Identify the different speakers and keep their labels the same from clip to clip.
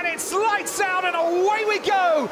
Speaker 1: and it's lights out and away we go.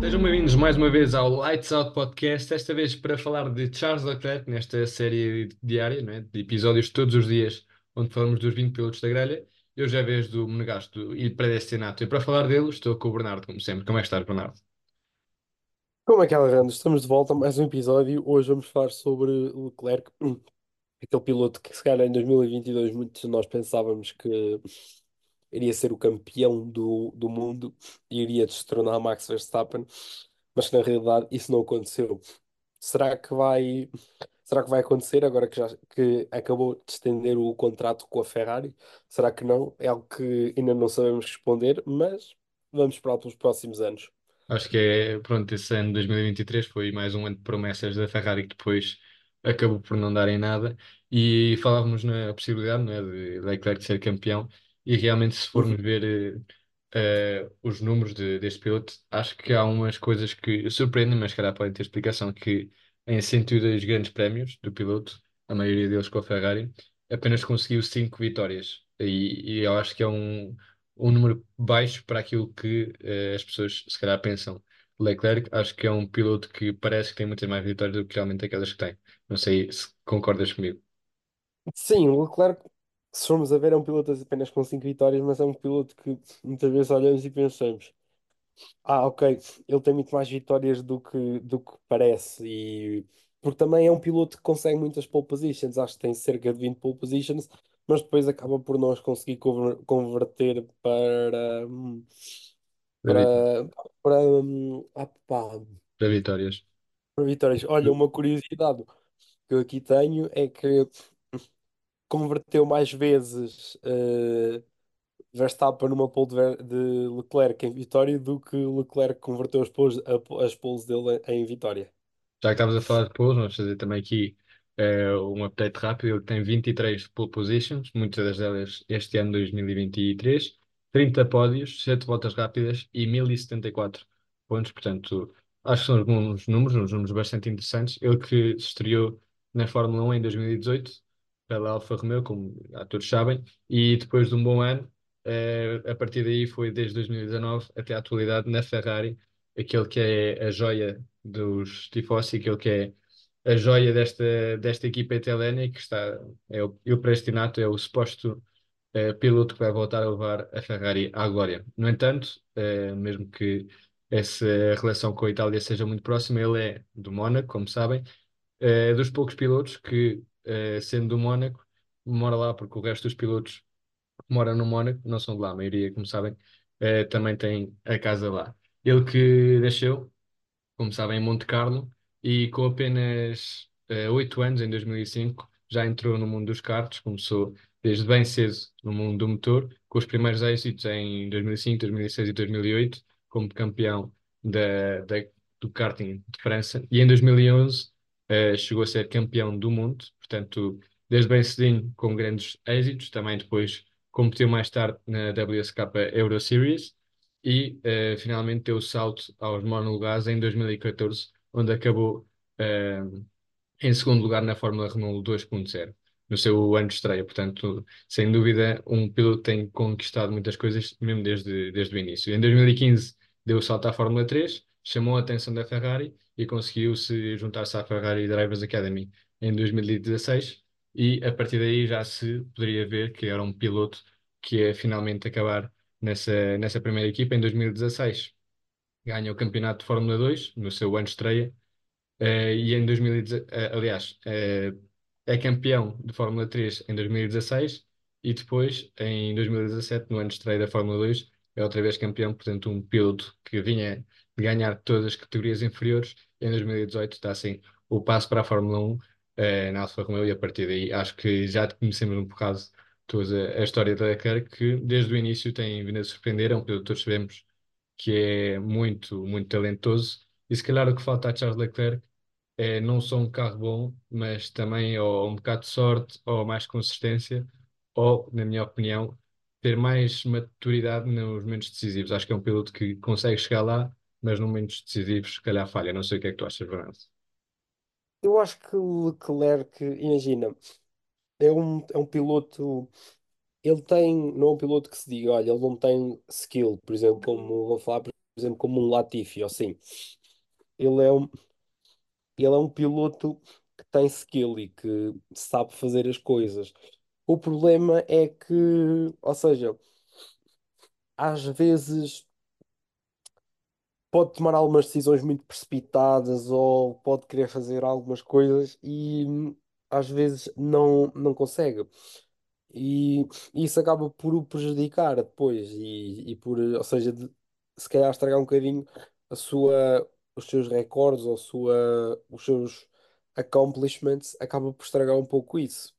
Speaker 2: Sejam bem-vindos mais uma vez ao Lights Out Podcast, esta vez para falar de Charles Leclerc, nesta série diária, é? de episódios todos os dias, onde falamos dos 20 pilotos da grelha. Eu já vez do Monegasto e Predestinato. E para falar dele, estou com o Bernardo, como sempre. Como é que estás, Bernardo?
Speaker 3: Como é que é, Alejandro? Estamos de volta a mais um episódio. Hoje vamos falar sobre Leclerc, aquele piloto que, se calhar, em 2022 muitos de nós pensávamos que iria ser o campeão do, do mundo e iria destronar Max Verstappen, mas que na realidade isso não aconteceu. Será que vai, será que vai acontecer agora que, já, que acabou de estender o contrato com a Ferrari? Será que não? É algo que ainda não sabemos responder, mas vamos esperar pelos próximos anos.
Speaker 2: Acho que é, pronto, esse ano 2023 foi mais um ano de promessas da Ferrari que depois acabou por não dar em nada. E falávamos na possibilidade, não é, de Leclerc ser campeão. E realmente se formos
Speaker 3: Uhum.
Speaker 2: ver eh, eh, os números de- deste piloto, acho que há umas coisas que surpreendem, mas que calhar podem ter explicação que em 102 grandes prémios do piloto, a maioria deles com a Ferrari, apenas conseguiu 5 vitórias. E, e eu acho que é um, um número baixo para aquilo que eh, as pessoas se calhar pensam. Leclerc, acho que é um piloto que parece que tem muitas mais vitórias do que realmente aquelas que tem. Não sei se concordas comigo.
Speaker 3: Sim, o Leclerc, se formos a ver, é um piloto apenas com 5 vitórias, mas é um piloto que muitas vezes olhamos e pensamos: ah, ok, ele tem muito mais vitórias do que, do que parece. E porque também é um piloto que consegue muitas pole positions, acho que tem cerca de 20 pole positions, mas depois acaba por as conseguir conver- converter para, hum,
Speaker 2: Para, vi-
Speaker 3: para, para, hum, ah, pá,
Speaker 2: para vitórias.
Speaker 3: para vitórias. Olha, uma curiosidade que eu aqui tenho é que converteu mais vezes eh, Verstappen numa pole de, Ver- de Leclerc em vitória do que Leclerc converteu as poles, a- as poles dele em vitória.
Speaker 2: Já que estavas a falar de poles, vamos fazer também aqui eh, um update rápido. Ele tem 23 pole positions, muitas delas este ano 2023, 30 pódios, 7 voltas rápidas e 1074 pontos. Portanto, acho que são uns bons números, uns números bastante interessantes. Ele que se estreou na Fórmula 1 em 2018, pela Alfa Romeo, como já todos sabem, e depois de um bom ano, eh, a partir daí foi desde 2019 até a atualidade na Ferrari, aquele que é a joia dos tifosi, aquele que é a joia desta, desta equipa italiana que está, é o, e o Prestinato é o suposto eh, piloto que vai voltar a levar a Ferrari à glória. No entanto, eh, mesmo que essa relação com a Itália seja muito próxima, ele é do Mónaco, como sabem, é dos poucos pilotos que, sendo do Mónaco, mora lá, porque o resto dos pilotos que moram no Mónaco não são de lá, a maioria, como sabem, também tem a casa lá. Ele que nasceu como sabem, em Monte Carlo, e com apenas eh, oito anos, em 2005, já entrou no mundo dos karts, começou desde bem cedo no mundo do motor, com os primeiros êxitos em 2005, 2006 e 2008, como campeão da, da- do karting de França, e em 2011 eh, chegou a ser campeão do mundo, portanto, desde bem cedinho, com grandes êxitos, também depois competiu mais tarde na WSK Euro Series, e eh, finalmente deu o salto aos monolugares em 2014, onde acabou eh, em segundo lugar na Fórmula Renault 2.0, no seu ano de estreia. Portanto, sem dúvida, um piloto tem conquistado muitas coisas, mesmo desde, desde o início. Em 2015 deu o salto à Fórmula 3, chamou a atenção da Ferrari e conseguiu se juntar-se à Ferrari Drivers Academy em 2016 e a partir daí já se poderia ver que era um piloto que ia finalmente acabar nessa, nessa primeira equipa em 2016. Ganha o campeonato de Fórmula 2 no seu ano de estreia eh, e em 2010, eh, aliás, eh, é campeão de Fórmula 3 em 2016 e depois, em 2017, no ano de estreia da Fórmula 2, é outra vez campeão, portanto, um piloto que vinha de ganhar todas as categorias inferiores. Em 2018 está assim o passo para a Fórmula 1 eh, na Alfa Romeo e a partir daí acho que já conhecemos um bocado toda a história da Leclerc, que desde o início tem vindo a surpreender, é um piloto que todos sabemos que é muito, muito talentoso. E se calhar o que falta a Charles Leclerc é não só um carro bom, mas também ou um bocado de sorte, ou mais consistência, ou, na minha opinião, ter mais maturidade nos momentos decisivos. Acho que é um piloto que consegue chegar lá, mas nos momentos decisivos, se calhar falha. Não sei o que é que tu achas, Fernando.
Speaker 3: Eu acho que o Leclerc, imagina, é um, é um piloto. Ele tem, não é um piloto que se diga, olha, ele não tem skill, por exemplo, como vou falar, por exemplo, como um Latifi, ou assim. Ele é um, ele é um piloto que tem skill e que sabe fazer as coisas. O problema é que, ou seja, às vezes pode tomar algumas decisões muito precipitadas ou pode querer fazer algumas coisas e hum, às vezes não, não consegue. E isso acaba por o prejudicar depois e, e por, ou seja, de- se calhar estragar um bocadinho a sua, os seus recordes ou sua, os seus accomplishments, acaba por estragar um pouco isso.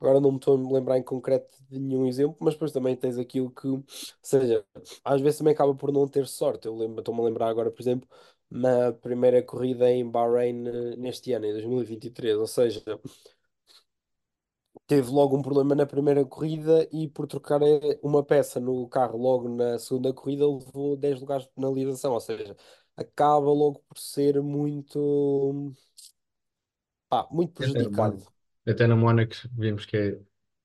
Speaker 3: Agora não me estou a lembrar em concreto de nenhum exemplo, mas depois também tens aquilo que, ou seja, às vezes também acaba por não ter sorte. Eu lembro, estou-me a lembrar agora, por exemplo, na primeira corrida em Bahrein eh, neste ano, em 2023, ou seja, teve logo um problema na primeira corrida e por trocar eh, uma peça no carro logo na segunda corrida levou 10 lugares de penalização, ou seja, acaba logo por ser muito, pá, muito prejudicado.
Speaker 2: Até no Mónaco vimos que é,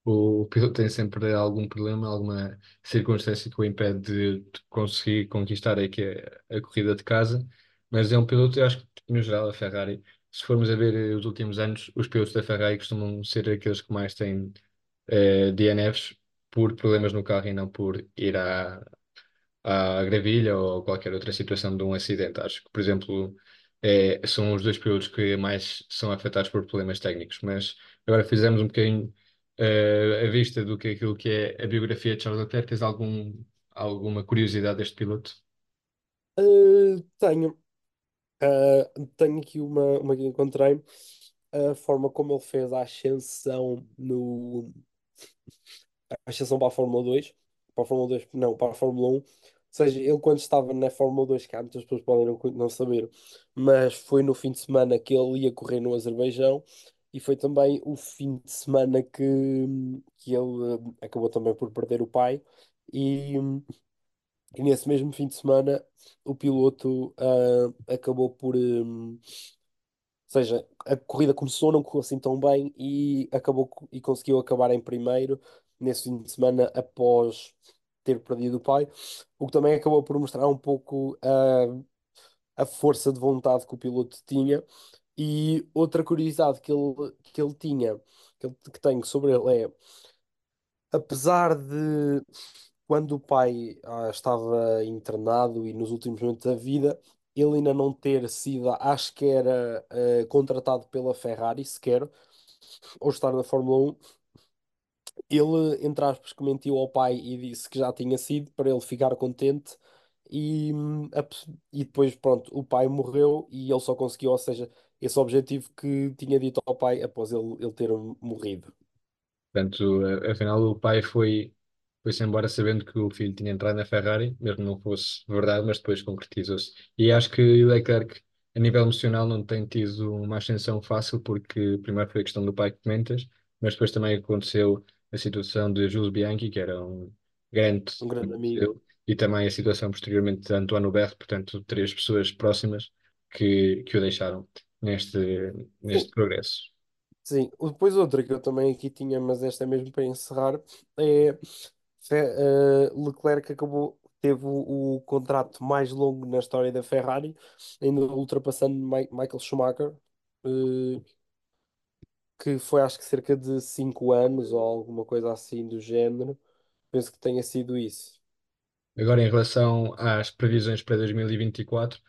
Speaker 2: o piloto tem sempre algum problema, alguma circunstância que o impede de, de conseguir conquistar aí que é a corrida de casa, mas é um piloto, eu acho que no geral a Ferrari, se formos a ver eh, os últimos anos, os pilotos da Ferrari costumam ser aqueles que mais têm eh, DNFs por problemas no carro e não por ir à, à gravilha ou qualquer outra situação de um acidente. Acho que, por exemplo, é, são os dois pilotos que mais são afetados por problemas técnicos. Mas agora fizemos um bocadinho eh, a vista do que aquilo que é a biografia de Charles Leclerc. Tens algum, alguma curiosidade deste piloto?
Speaker 3: Eh, tenho. Ah, tenho aqui uma, uma que encontrei, a forma como ele fez a ascensão no, a ascensão para a Fórmula 2, para a Fórmula 2, não, para a Fórmula 1. Ou seja, ele quando estava na Fórmula 2, que há muitas pessoas podem não, não saber, mas foi no fim de semana que ele ia correr no Azerbaijão e foi também o fim de semana que, que ele eh, acabou também por perder o pai e, e nesse mesmo fim de semana o piloto ah, acabou por, hum, ou seja, a corrida começou, não correu assim tão bem e acabou e conseguiu acabar em primeiro nesse fim de semana após ter perdido o pai, o que também acabou por mostrar um pouco a, a força de vontade que o piloto tinha. E outra curiosidade que ele, que ele tinha, que, ele- que tenho sobre ele é, apesar de quando o pai ah, estava internado e nos últimos momentos da vida, ele ainda não ter sido, acho que era ah, contratado pela Ferrari sequer, ou estar na Fórmula 1, ele, entre aspas, que mentiu ao pai e disse que já tinha sido para ele ficar contente. E, e depois, pronto, o pai morreu e ele só conseguiu, ou seja, esse objetivo que tinha dito ao pai após ele, ele ter morrido.
Speaker 2: Portanto, afinal, o pai foi, foi-se embora sabendo que o filho tinha entrado na Ferrari, mesmo não fosse verdade, mas depois concretizou-se. E acho que o Leclerc, a nível emocional, não tem tido uma ascensão fácil, porque primeiro foi a questão do pai que comentas, mas depois também aconteceu a situação de Jules Bianchi, que era um grande
Speaker 3: Um grande
Speaker 2: amigo e também a situação posteriormente de Antoine Hubert, portanto, três pessoas próximas que, que o deixaram neste,
Speaker 3: Sim,
Speaker 2: neste progresso.
Speaker 3: sim. Depois outra que eu também aqui tinha, mas esta é mesmo para encerrar, é Leclerc acabou, teve o, contrato mais longo na história da Ferrari, ainda ultrapassando Mi- Michael Schumacher, eh, que foi acho que cerca de 5 anos ou alguma coisa assim do género. Penso que tenha sido isso.
Speaker 2: Agora, em relação às previsões para 2024,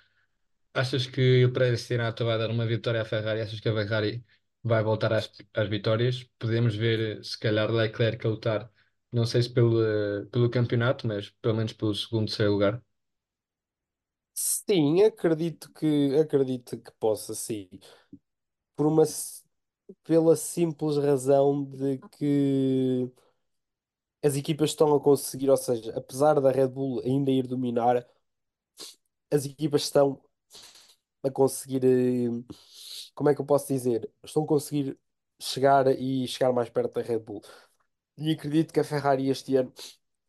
Speaker 2: achas que o Predestinato vai dar uma vitória à Ferrari? Achas que a Ferrari vai voltar às, às vitórias? Podemos ver, se calhar, Leclerc a lutar, não sei se pelo, pelo campeonato, mas pelo menos pelo segundo, terceiro lugar.
Speaker 3: Sim, acredito que acredito que possa, sim. Por uma, pela simples razão de que as equipas estão a conseguir, ou seja, apesar da Red Bull ainda ir dominar, as equipas estão a conseguir, eh, como é que eu posso dizer? Estão a conseguir chegar e chegar mais perto da Red Bull. E acredito que a Ferrari este ano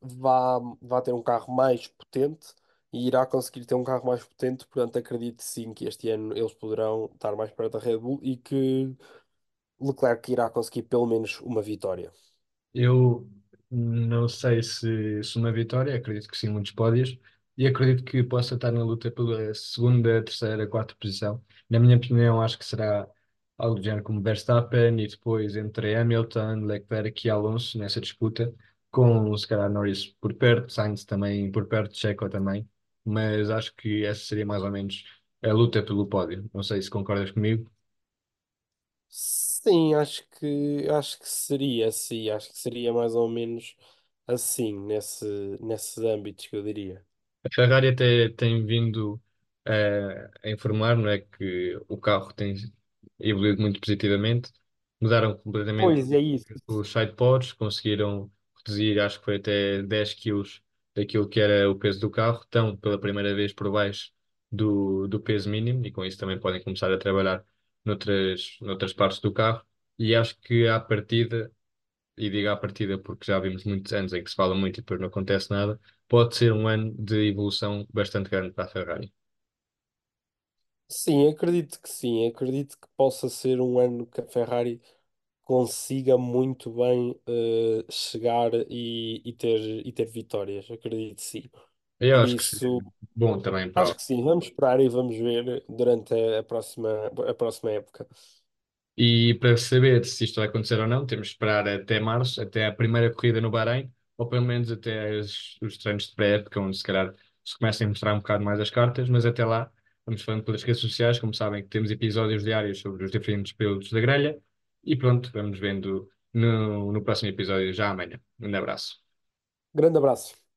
Speaker 3: vá, vá ter um carro mais potente e irá conseguir ter um carro mais potente, portanto acredito sim que este ano eles poderão estar mais perto da Red Bull e que Leclerc irá conseguir pelo menos uma vitória.
Speaker 2: Eu não sei se, se uma vitória, acredito que sim, muitos pódios, e acredito que possa estar na luta pela segunda, terceira, quarta posição. Na minha opinião, acho que será algo do género como Verstappen e depois entre Hamilton, Leclerc e Alonso nessa disputa, com se calhar Norris por perto, Sainz também por perto, Checo também, mas acho que essa seria mais ou menos a luta pelo pódio. Não sei se concordas comigo.
Speaker 3: Sim, acho que acho que seria assim, acho que seria mais ou menos assim, nesse, nesses âmbitos que eu diria.
Speaker 2: A Ferrari até tem vindo eh, a informar, não é, que o carro tem evoluído muito positivamente. Mudaram completamente
Speaker 3: Pois é isso.
Speaker 2: os sidepods, conseguiram reduzir, acho que foi até 10 quilos daquilo que era o peso do carro. Estão pela primeira vez por baixo do, do peso mínimo e com isso também podem começar a trabalhar noutras, noutras partes do carro. E acho que à partida e digo à partida porque já vimos muitos anos em que se fala muito e depois não acontece nada, pode ser um ano de evolução bastante grande para a Ferrari.
Speaker 3: Sim, acredito que sim, acredito que possa ser um ano que a Ferrari consiga muito bem eh, chegar e, e ter, e ter vitórias, acredito sim.
Speaker 2: Eu
Speaker 3: Por
Speaker 2: acho que seria
Speaker 3: isso,
Speaker 2: bom também para,
Speaker 3: acho que sim, vamos esperar e vamos ver durante a, a próxima, a próxima época.
Speaker 2: E para saber se isto vai acontecer ou não, temos de esperar até março, até a primeira corrida no Bahrein, ou pelo menos até os, os treinos de pré-época, onde se calhar se começam a mostrar um bocado mais as cartas, mas até lá vamos falando pelas redes sociais, como sabem que temos episódios diários sobre os diferentes pilotos da grelha, e pronto, vamos vendo no, no próximo episódio já amanhã. Um abraço.
Speaker 3: Grande abraço.